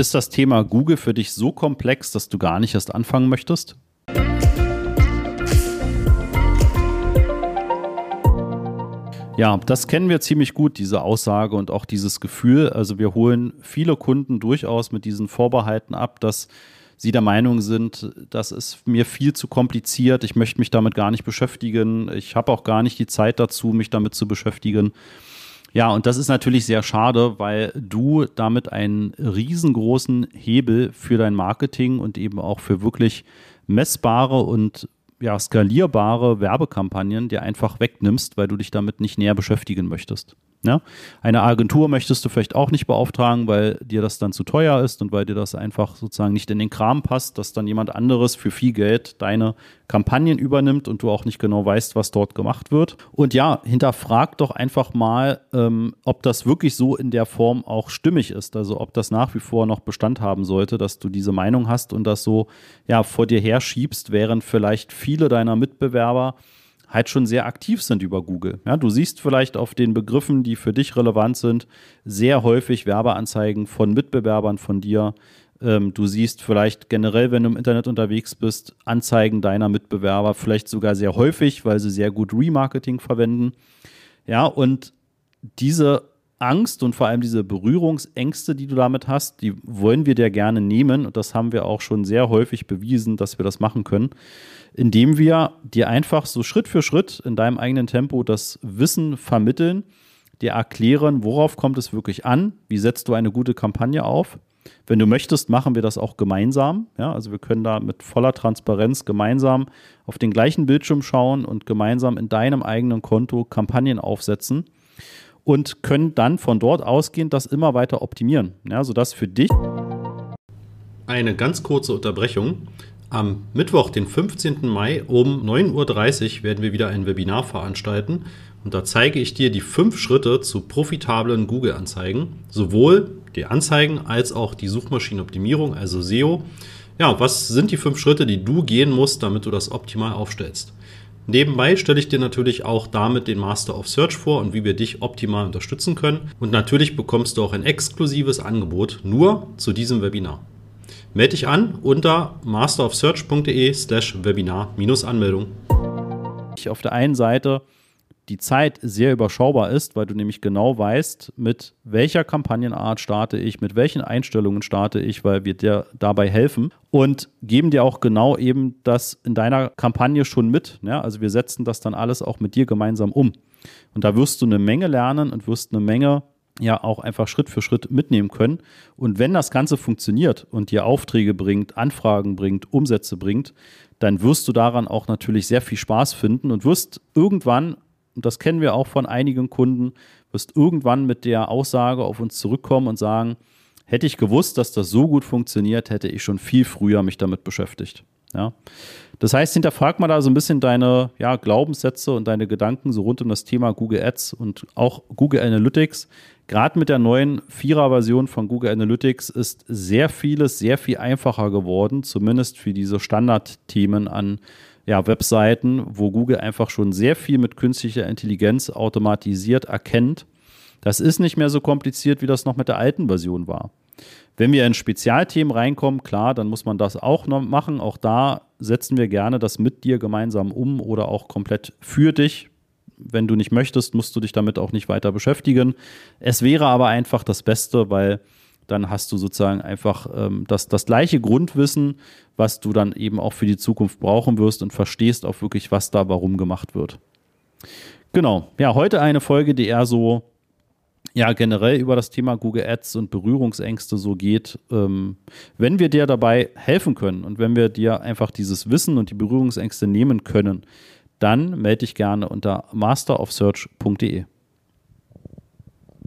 Ist das Thema Google für dich so komplex, dass du gar nicht erst anfangen möchtest? Ja, das kennen wir ziemlich gut, diese Aussage und auch dieses Gefühl. Also wir holen viele Kunden durchaus mit diesen Vorbehalten ab, dass sie der Meinung sind, das ist mir viel zu kompliziert, ich möchte mich damit gar nicht beschäftigen, ich habe auch gar nicht die Zeit dazu, mich damit zu beschäftigen. Ja, und das ist natürlich sehr schade, weil du damit einen riesengroßen Hebel für dein Marketing und eben auch für wirklich messbare und ja, skalierbare Werbekampagnen dir einfach wegnimmst, weil du dich damit nicht näher beschäftigen möchtest. Ja? Eine Agentur möchtest du vielleicht auch nicht beauftragen, weil dir das dann zu teuer ist und weil dir das einfach sozusagen nicht in den Kram passt, dass dann jemand anderes für viel Geld deine Kampagnen übernimmt und du auch nicht genau weißt, was dort gemacht wird. Und ja, hinterfrag doch einfach mal, ähm, ob das wirklich so in der Form auch stimmig ist. Also ob das nach wie vor noch Bestand haben sollte, dass du diese Meinung hast und das so ja vor dir herschiebst, während vielleicht viele deiner Mitbewerber halt schon sehr aktiv sind über Google. Ja, du siehst vielleicht auf den Begriffen, die für dich relevant sind, sehr häufig Werbeanzeigen von Mitbewerbern von dir. Ähm, du siehst vielleicht generell, wenn du im Internet unterwegs bist, Anzeigen deiner Mitbewerber, vielleicht sogar sehr häufig, weil sie sehr gut Remarketing verwenden. Ja, und diese Angst und vor allem diese Berührungsängste, die du damit hast, die wollen wir dir gerne nehmen. Und das haben wir auch schon sehr häufig bewiesen, dass wir das machen können indem wir dir einfach so Schritt für Schritt in deinem eigenen Tempo das Wissen vermitteln, dir erklären, worauf kommt es wirklich an, wie setzt du eine gute Kampagne auf. Wenn du möchtest, machen wir das auch gemeinsam. Ja, also wir können da mit voller Transparenz gemeinsam auf den gleichen Bildschirm schauen und gemeinsam in deinem eigenen Konto Kampagnen aufsetzen und können dann von dort ausgehend das immer weiter optimieren, ja, sodass für dich eine ganz kurze Unterbrechung. Am Mittwoch, den 15. Mai um 9.30 Uhr werden wir wieder ein Webinar veranstalten und da zeige ich dir die fünf Schritte zu profitablen Google-Anzeigen, sowohl die Anzeigen als auch die Suchmaschinenoptimierung, also SEO. Ja, was sind die fünf Schritte, die du gehen musst, damit du das optimal aufstellst? Nebenbei stelle ich dir natürlich auch damit den Master of Search vor und wie wir dich optimal unterstützen können. Und natürlich bekommst du auch ein exklusives Angebot nur zu diesem Webinar. Melde dich an unter masterofsearch.de slash Webinar-Anmeldung. Auf der einen Seite die Zeit sehr überschaubar ist, weil du nämlich genau weißt, mit welcher Kampagnenart starte ich, mit welchen Einstellungen starte ich, weil wir dir dabei helfen und geben dir auch genau eben das in deiner Kampagne schon mit. Ja? Also wir setzen das dann alles auch mit dir gemeinsam um. Und da wirst du eine Menge lernen und wirst eine Menge ja auch einfach Schritt für Schritt mitnehmen können. Und wenn das Ganze funktioniert und dir Aufträge bringt, Anfragen bringt, Umsätze bringt, dann wirst du daran auch natürlich sehr viel Spaß finden und wirst irgendwann, und das kennen wir auch von einigen Kunden, wirst irgendwann mit der Aussage auf uns zurückkommen und sagen, hätte ich gewusst, dass das so gut funktioniert, hätte ich schon viel früher mich damit beschäftigt. Ja. Das heißt, hinterfrag mal da so ein bisschen deine ja, Glaubenssätze und deine Gedanken so rund um das Thema Google Ads und auch Google Analytics. Gerade mit der neuen Vierer-Version von Google Analytics ist sehr vieles sehr viel einfacher geworden, zumindest für diese Standardthemen an ja, Webseiten, wo Google einfach schon sehr viel mit künstlicher Intelligenz automatisiert erkennt. Das ist nicht mehr so kompliziert, wie das noch mit der alten Version war. Wenn wir in Spezialthemen reinkommen, klar, dann muss man das auch noch machen. Auch da setzen wir gerne das mit dir gemeinsam um oder auch komplett für dich. Wenn du nicht möchtest, musst du dich damit auch nicht weiter beschäftigen. Es wäre aber einfach das Beste, weil dann hast du sozusagen einfach ähm, das, das gleiche Grundwissen, was du dann eben auch für die Zukunft brauchen wirst und verstehst auch wirklich, was da warum gemacht wird. Genau. Ja, heute eine Folge, die eher so ja generell über das Thema Google Ads und Berührungsängste so geht, ähm, wenn wir dir dabei helfen können und wenn wir dir einfach dieses Wissen und die Berührungsängste nehmen können, dann melde dich gerne unter masterofsearch.de.